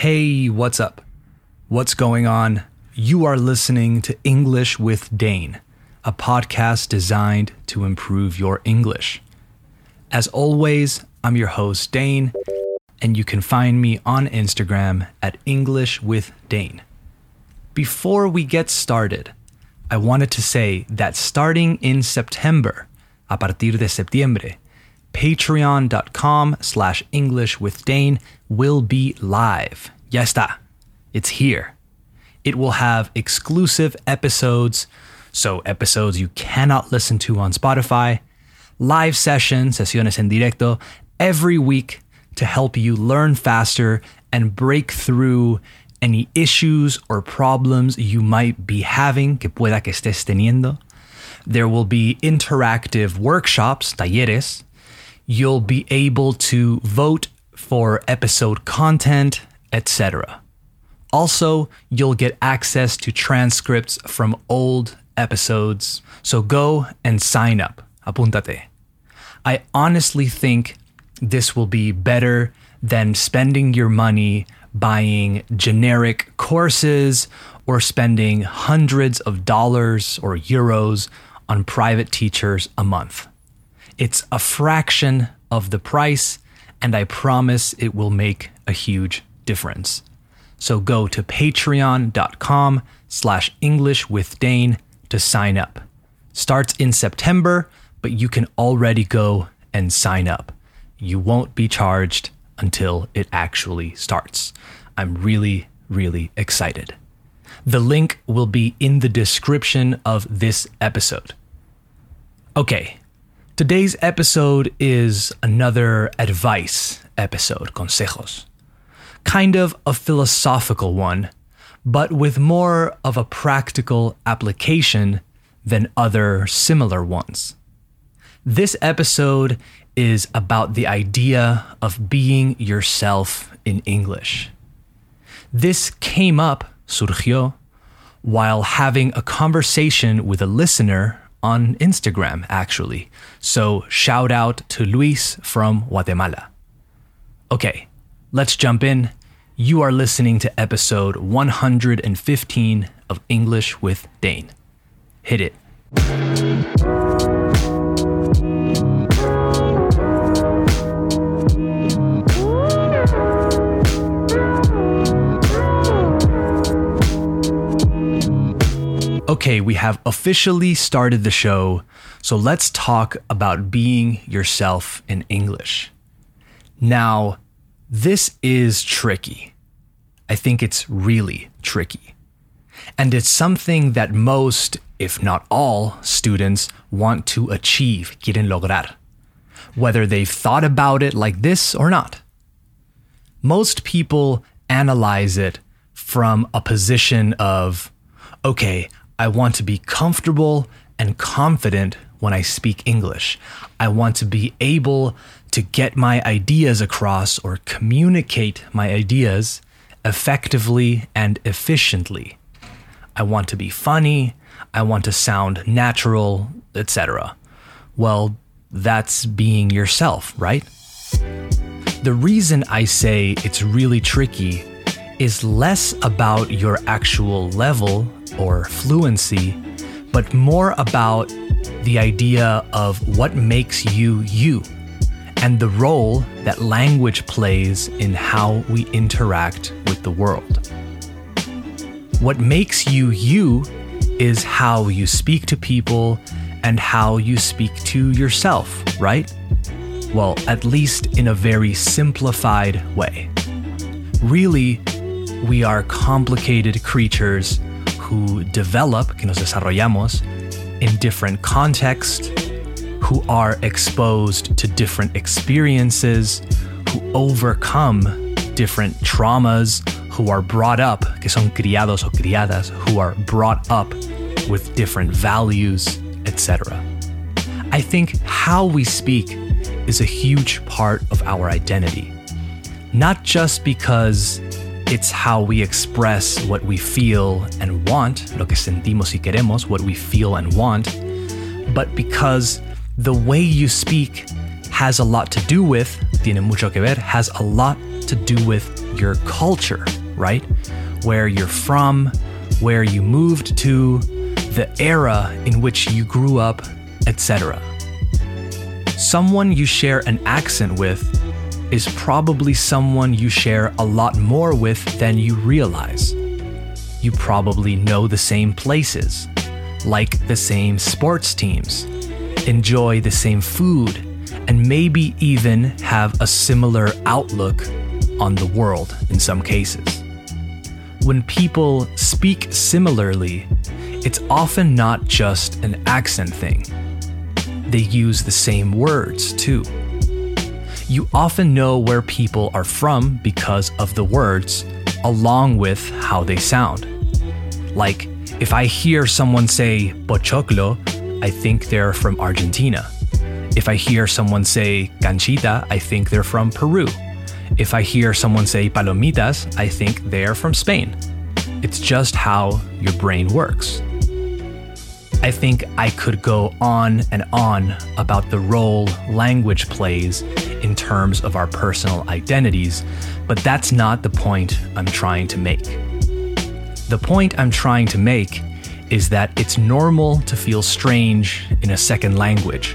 Hey, what's up? What's going on? You are listening to English with Dane, a podcast designed to improve your English. As always, I'm your host, Dane, and you can find me on Instagram at English with Dane. Before we get started, I wanted to say that starting in September, a partir de septiembre, patreon.com slash English with Dane will be live. Ya está. It's here. It will have exclusive episodes, so episodes you cannot listen to on Spotify, live sessions, sesiones en directo, every week to help you learn faster and break through any issues or problems you might be having, que pueda que estés teniendo. There will be interactive workshops, talleres. You'll be able to vote for episode content, etc. Also, you'll get access to transcripts from old episodes. So go and sign up. Apúntate. I honestly think this will be better than spending your money buying generic courses or spending hundreds of dollars or euros on private teachers a month. It's a fraction of the price, and I promise it will make a huge difference. So go to patreon.com slash English with Dane to sign up. Starts in September, but you can already go and sign up. You won't be charged until it actually starts. I'm really, really excited. The link will be in the description of this episode. Okay, today's episode is another advice episode, consejos. Kind of a philosophical one, but with more of a practical application than other similar ones. This episode is about the idea of being yourself in English. This came up, surgió, while having a conversation with a listener on Instagram, actually. So shout out to Luis from Guatemala. Okay, let's jump in. You are listening to episode 115 of English with Dane. Hit it. Okay, we have officially started the show, so let's talk about being yourself in English. Now, this is tricky. I think it's really tricky. And it's something that most, if not all, students want to achieve, quieren lograr, whether they've thought about it like this or not. Most people analyze it from a position of, okay, I want to be comfortable and confident when I speak English. I want to be able to get my ideas across or communicate my ideas effectively and efficiently. I want to be funny. I want to sound natural, etc. Well, that's being yourself, right? The reason I say it's really tricky is less about your actual level or fluency, but more about the idea of what makes you you and the role that language plays in how we interact with the world. What makes you you is how you speak to people and how you speak to yourself, right? Well, at least in a very simplified way. Really, we are complicated creatures who develop, que nos desarrollamos, in different contexts, who are exposed to different experiences, who overcome different traumas, who are brought up, que son criados o criadas, who are brought up with different values, etc. I think how we speak is a huge part of our identity. Not just because it's how we express what we feel and want, lo que sentimos y queremos, what we feel and want, but because the way you speak has a lot to do with, tiene mucho que ver, has a lot to do with your culture, right? Where you're from, where you moved to, the era in which you grew up, etc. Someone you share an accent with is probably someone you share a lot more with than you realize. You probably know the same places, like the same sports teams, enjoy the same food, and maybe even have a similar outlook on the world in some cases. When people speak similarly, it's often not just an accent thing. They use the same words too. You often know where people are from because of the words, along with how they sound. Like, if I hear someone say pochoclo, I think they're from Argentina. If I hear someone say canchita, I think they're from Peru. If I hear someone say palomitas, I think they're from Spain. It's just how your brain works. I think I could go on and on about the role language plays in terms of our personal identities, but that's not the point I'm trying to make. The point I'm trying to make is that it's normal to feel strange in a second language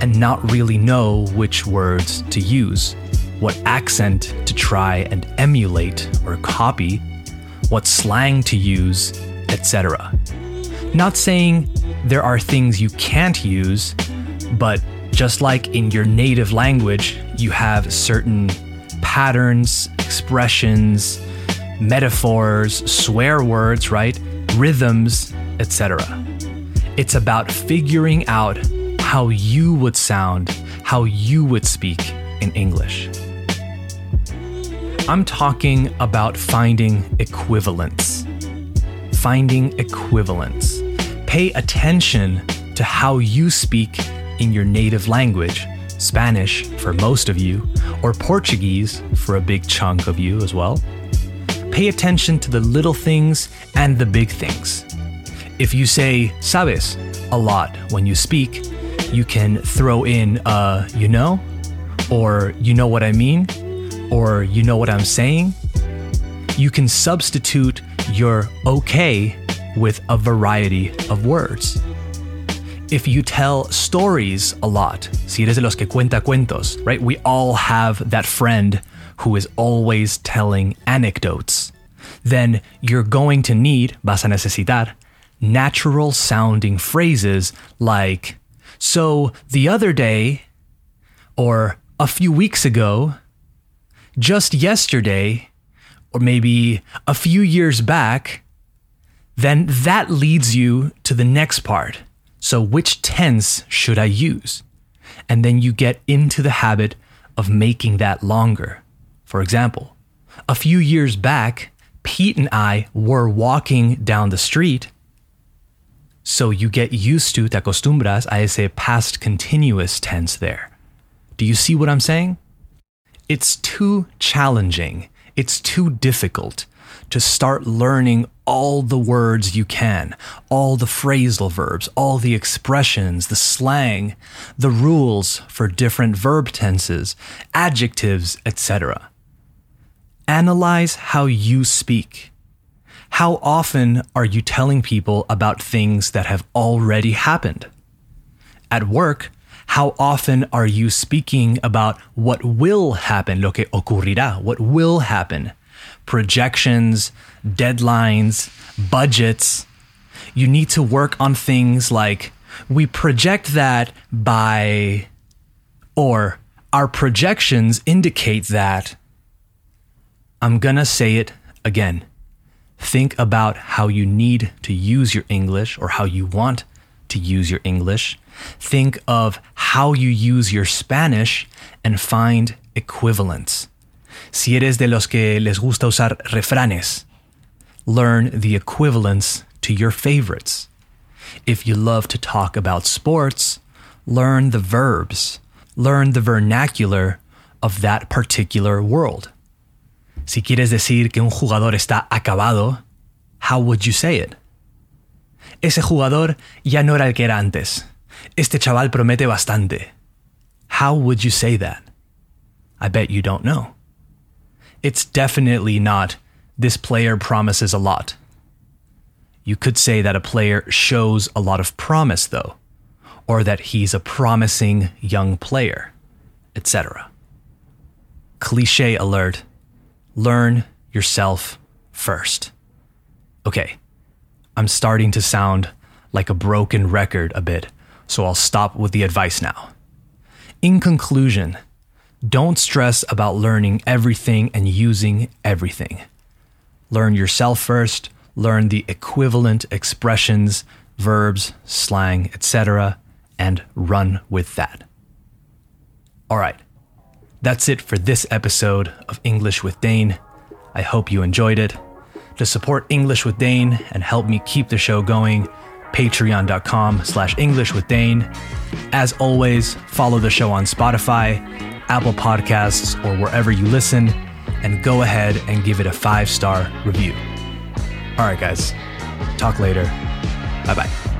and not really know which words to use, what accent to try and emulate or copy, what slang to use, etc. Not saying there are things you can't use, but just like in your native language, you have certain patterns, expressions, metaphors, swear words, right? Rhythms, etc. It's about figuring out how you would sound, how you would speak in English. I'm talking about finding equivalence. Finding equivalence. Pay attention to how you speak in your native language, Spanish for most of you, or Portuguese for a big chunk of you as well. Pay attention to the little things and the big things. If you say sabes a lot when you speak, you can throw in uh, you know, or you know what I mean, or you know what I'm saying. You can substitute your okay with a variety of words. If you tell stories a lot, si eres de los que cuenta cuentos, right? We all have that friend who is always telling anecdotes. Then you're going to need, vas a necesitar, natural sounding phrases like, so the other day, or a few weeks ago, just yesterday, or maybe a few years back, then that leads you to the next part. So, which tense should I use? And then you get into the habit of making that longer. For example, a few years back, Pete and I were walking down the street. So you get used to, te acostumbras a ese past continuous tense there. Do you see what I'm saying? It's too challenging, it's too difficult to start learning all the words you can, all the phrasal verbs, all the expressions, the slang, the rules for different verb tenses, adjectives, etc. Analyze how you speak. How often are you telling people about things that have already happened? At work, how often are you speaking about what will happen, lo que ocurrirá, what will happen? Projections, deadlines, budgets. You need to work on things like we project that by, or our projections indicate that. I'm gonna say it again. Think about how you need to use your English or how you want to use your English Think of how you use your Spanish and find equivalents. Si eres de los que les gusta usar refranes, learn the equivalents to your favorites. If you love to talk about sports, learn the verbs, learn the vernacular of that particular world. Si quieres decir que un jugador está acabado, how would you say it? Ese jugador ya no era el que era antes. Este chaval promete bastante. How would you say that? I bet you don't know. It's definitely not, this player promises a lot. You could say that a player shows a lot of promise, though, or that he's a promising young player, etc. Cliche alert learn yourself first. Okay, I'm starting to sound like a broken record a bit, so I'll stop with the advice now. In conclusion, don't stress about learning everything and using everything. Learn yourself first, learn the equivalent expressions, verbs, slang, etc., and run with that. All right, that's it for this episode of English with Dane. I hope you enjoyed it. To support English with Dane and help me keep the show going, patreon.com slash English with Dane. As always, follow the show on Spotify, Apple Podcasts, or wherever you listen, and go ahead and give it a five star review. All right, guys. Talk later. Bye bye.